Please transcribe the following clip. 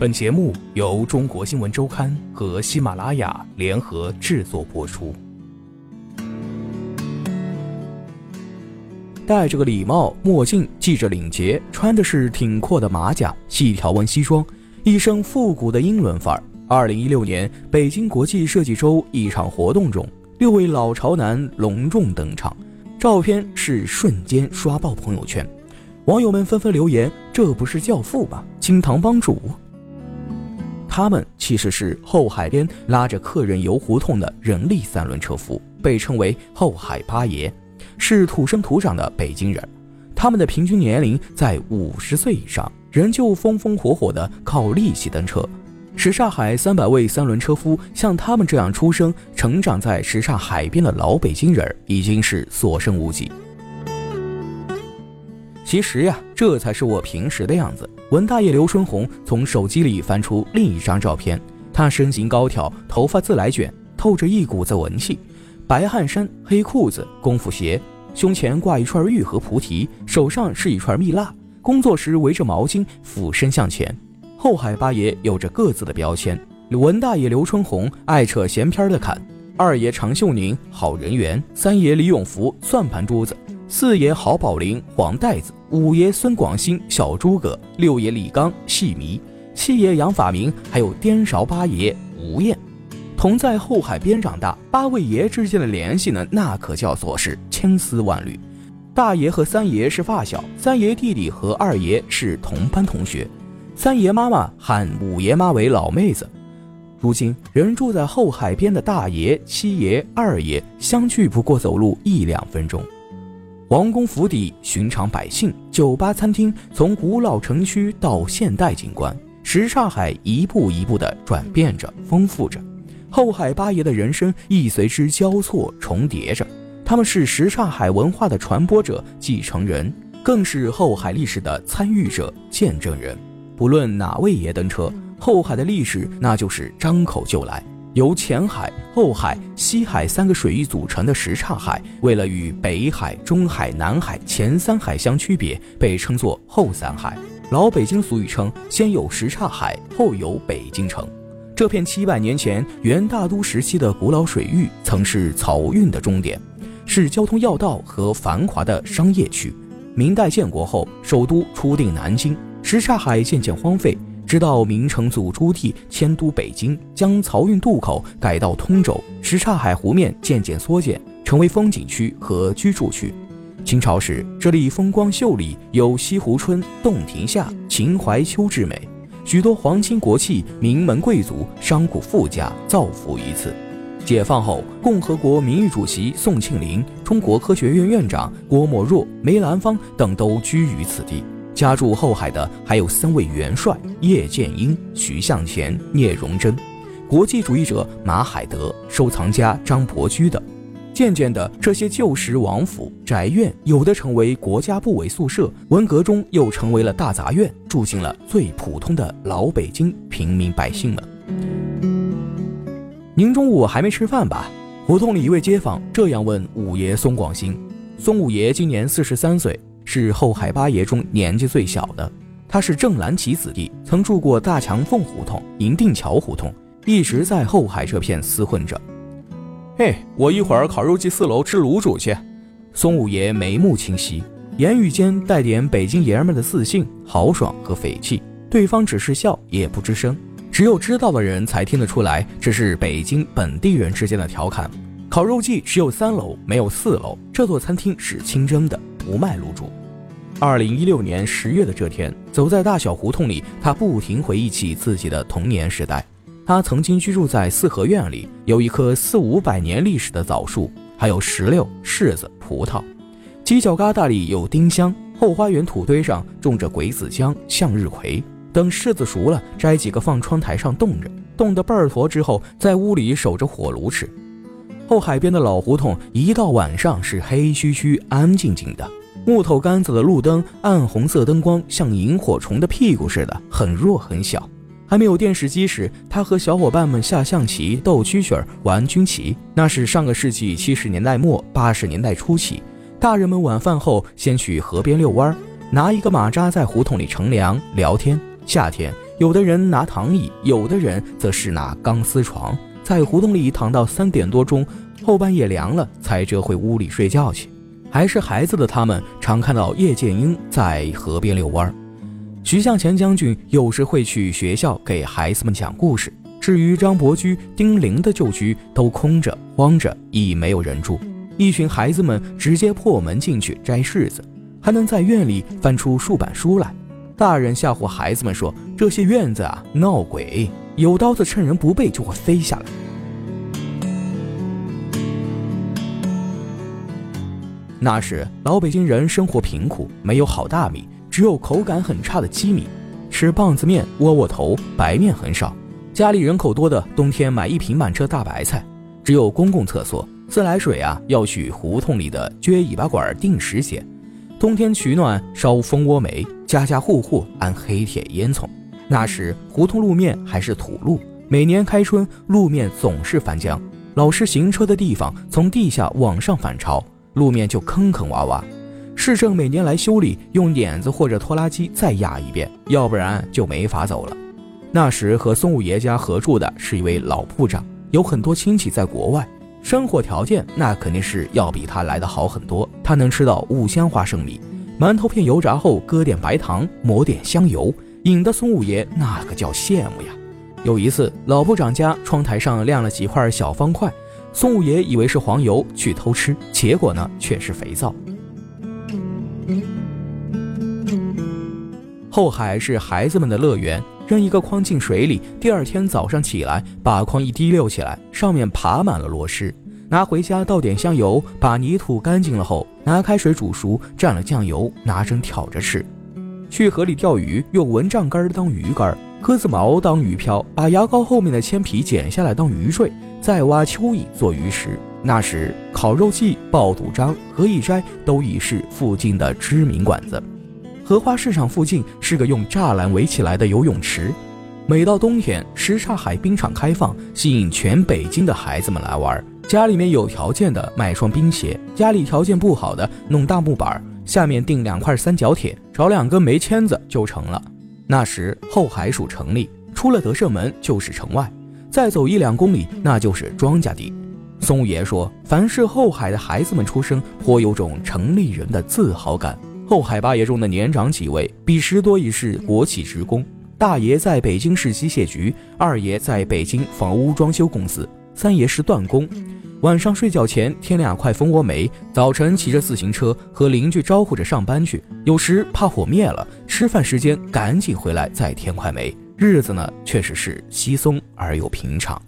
本节目由中国新闻周刊和喜马拉雅联合制作播出。戴着个礼帽、墨镜，系着领结，穿的是挺阔的马甲、细条纹西装，一身复古的英伦范儿。二零一六年北京国际设计周一场活动中，六位老潮男隆重登场，照片是瞬间刷爆朋友圈，网友们纷纷留言：“这不是教父吗？金堂帮主。”他们其实是后海边拉着客人游胡同的人力三轮车夫，被称为后海八爷，是土生土长的北京人。他们的平均年龄在五十岁以上，仍旧风风火火的靠力气蹬车。什刹海三百位三轮车夫，像他们这样出生、成长在什刹海边的老北京人，已经是所剩无几。其实呀，这才是我平时的样子。文大爷刘春红从手机里翻出另一张照片，他身形高挑，头发自来卷，透着一股子文气。白汗衫、黑裤子、功夫鞋，胸前挂一串玉和菩提，手上是一串蜜蜡。工作时围着毛巾，俯身向前。后海八爷有着各自的标签：文大爷刘春红爱扯闲篇的侃，二爷常秀宁好人缘，三爷李永福算盘珠子。四爷郝宝林黄袋子，五爷孙广兴小诸葛，六爷李刚戏迷，七爷杨法明，还有颠勺八爷吴彦，同在后海边长大，八位爷之间的联系呢，那可叫做是千丝万缕。大爷和三爷是发小，三爷弟弟和二爷是同班同学，三爷妈妈喊五爷妈为老妹子。如今人住在后海边的大爷、七爷、二爷相聚不过走路一两分钟。王宫府邸，寻常百姓，酒吧、餐厅，从古老城区到现代景观，什刹海一步一步地转变着，丰富着。后海八爷的人生亦随之交错重叠着。他们是什刹海文化的传播者、继承人，更是后海历史的参与者、见证人。不论哪位爷登车，后海的历史那就是张口就来。由前海、后海、西海三个水域组成的什刹海，为了与北海、中海、南海前三海相区别，被称作后三海。老北京俗语称：“先有什刹海，后有北京城。”这片七百年前元大都时期的古老水域，曾是漕运的终点，是交通要道和繁华的商业区。明代建国后，首都初定南京，什刹海渐渐荒废。直到明成祖朱棣迁都北京，将漕运渡口改到通州，什刹海湖面渐渐缩减，成为风景区和居住区。清朝时，这里风光秀丽，有西湖春、洞庭夏、秦淮秋之美，许多皇亲国戚、名门贵族、商贾富家造福于此。解放后，共和国名誉主席宋庆龄、中国科学院院长郭沫若、梅兰芳等都居于此地。家住后海的还有三位元帅：叶剑英、徐向前、聂荣臻；国际主义者马海德、收藏家张伯驹等。渐渐的，这些旧时王府宅院，有的成为国家部委宿舍，文革中又成为了大杂院，住进了最普通的老北京平民百姓们。您中午还没吃饭吧？胡同里一位街坊这样问五爷宋广兴。宋五爷今年四十三岁。是后海八爷中年纪最小的，他是郑兰旗子弟，曾住过大墙缝胡同、银锭桥胡同，一直在后海这片厮混着。嘿，我一会儿烤肉季四楼吃卤煮去。松五爷眉目清晰，言语间带点北京爷们的自信、豪爽和匪气。对方只是笑，也不吱声。只有知道的人才听得出来，这是北京本地人之间的调侃。烤肉季只有三楼，没有四楼。这座餐厅是清真的。不卖卤煮。二零一六年十月的这天，走在大小胡同里，他不停回忆起自己的童年时代。他曾经居住在四合院里，有一棵四五百年历史的枣树，还有石榴、柿子、葡萄。犄角旮旯里有丁香，后花园土堆上种着鬼子姜、向日葵。等柿子熟了，摘几个放窗台上冻着，冻得倍儿坨之后，在屋里守着火炉吃。后海边的老胡同，一到晚上是黑黢黢、安静静的。木头杆子的路灯，暗红色灯光像萤火虫的屁股似的，很弱很小。还没有电视机时，他和小伙伴们下象棋、斗蛐蛐、玩军棋。那是上个世纪七十年代末八十年代初期。大人们晚饭后先去河边遛弯，拿一个马扎在胡同里乘凉聊天。夏天有的人拿躺椅，有的人则是拿钢丝床，在胡同里躺到三点多钟，后半夜凉了才折回屋里睡觉去。还是孩子的他们，常看到叶剑英在河边遛弯。徐向前将军有时会去学校给孩子们讲故事。至于张伯驹、丁玲的旧居，都空着、荒着，已没有人住。一群孩子们直接破门进去摘柿子，还能在院里翻出数本书来。大人吓唬孩子们说：“这些院子啊，闹鬼，有刀子趁人不备就会飞下来。”那时老北京人生活贫苦，没有好大米。只有口感很差的鸡米，吃棒子面、窝窝头，白面很少。家里人口多的，冬天买一瓶满车大白菜。只有公共厕所，自来水啊要去胡同里的撅尾巴管定时接。冬天取暖烧蜂窝煤，家家户户安黑铁烟囱。那时胡同路面还是土路，每年开春路面总是翻浆，老是行车的地方从地下往上反潮，路面就坑坑洼洼。市政每年来修理，用碾子或者拖拉机再压一遍，要不然就没法走了。那时和松五爷家合住的是一位老铺长，有很多亲戚在国外，生活条件那肯定是要比他来的好很多。他能吃到五香花生米、馒头片，油炸后搁点白糖，抹点香油，引得松五爷那个叫羡慕呀。有一次，老铺长家窗台上晾了几块小方块，宋五爷以为是黄油去偷吃，结果呢却是肥皂。后海是孩子们的乐园，扔一个筐进水里，第二天早上起来，把筐一滴溜起来，上面爬满了螺蛳。拿回家倒点香油，把泥土干净了后，拿开水煮熟，蘸了酱油，拿针挑着吃。去河里钓鱼，用蚊帐杆当鱼竿，鸽子毛当鱼漂，把牙膏后面的铅皮剪下来当鱼坠，再挖蚯蚓做鱼食。那时，烤肉季、爆肚张、何以斋都已是附近的知名馆子。荷花市场附近是个用栅栏围起来的游泳池，每到冬天，什刹海冰场开放，吸引全北京的孩子们来玩。家里面有条件的买双冰鞋，家里条件不好的弄大木板，下面钉两块三角铁，找两根煤签子就成了。那时后海属城里，出了德胜门就是城外，再走一两公里那就是庄稼地。松爷说，凡是后海的孩子们出生，颇有种城里人的自豪感。后海八爷中的年长几位，彼时多已是国企职工。大爷在北京市机械局，二爷在北京房屋装修公司，三爷是断工。晚上睡觉前添两块蜂窝煤，早晨骑着自行车和邻居招呼着上班去。有时怕火灭了，吃饭时间赶紧回来再添块煤。日子呢，确实是稀松而又平常。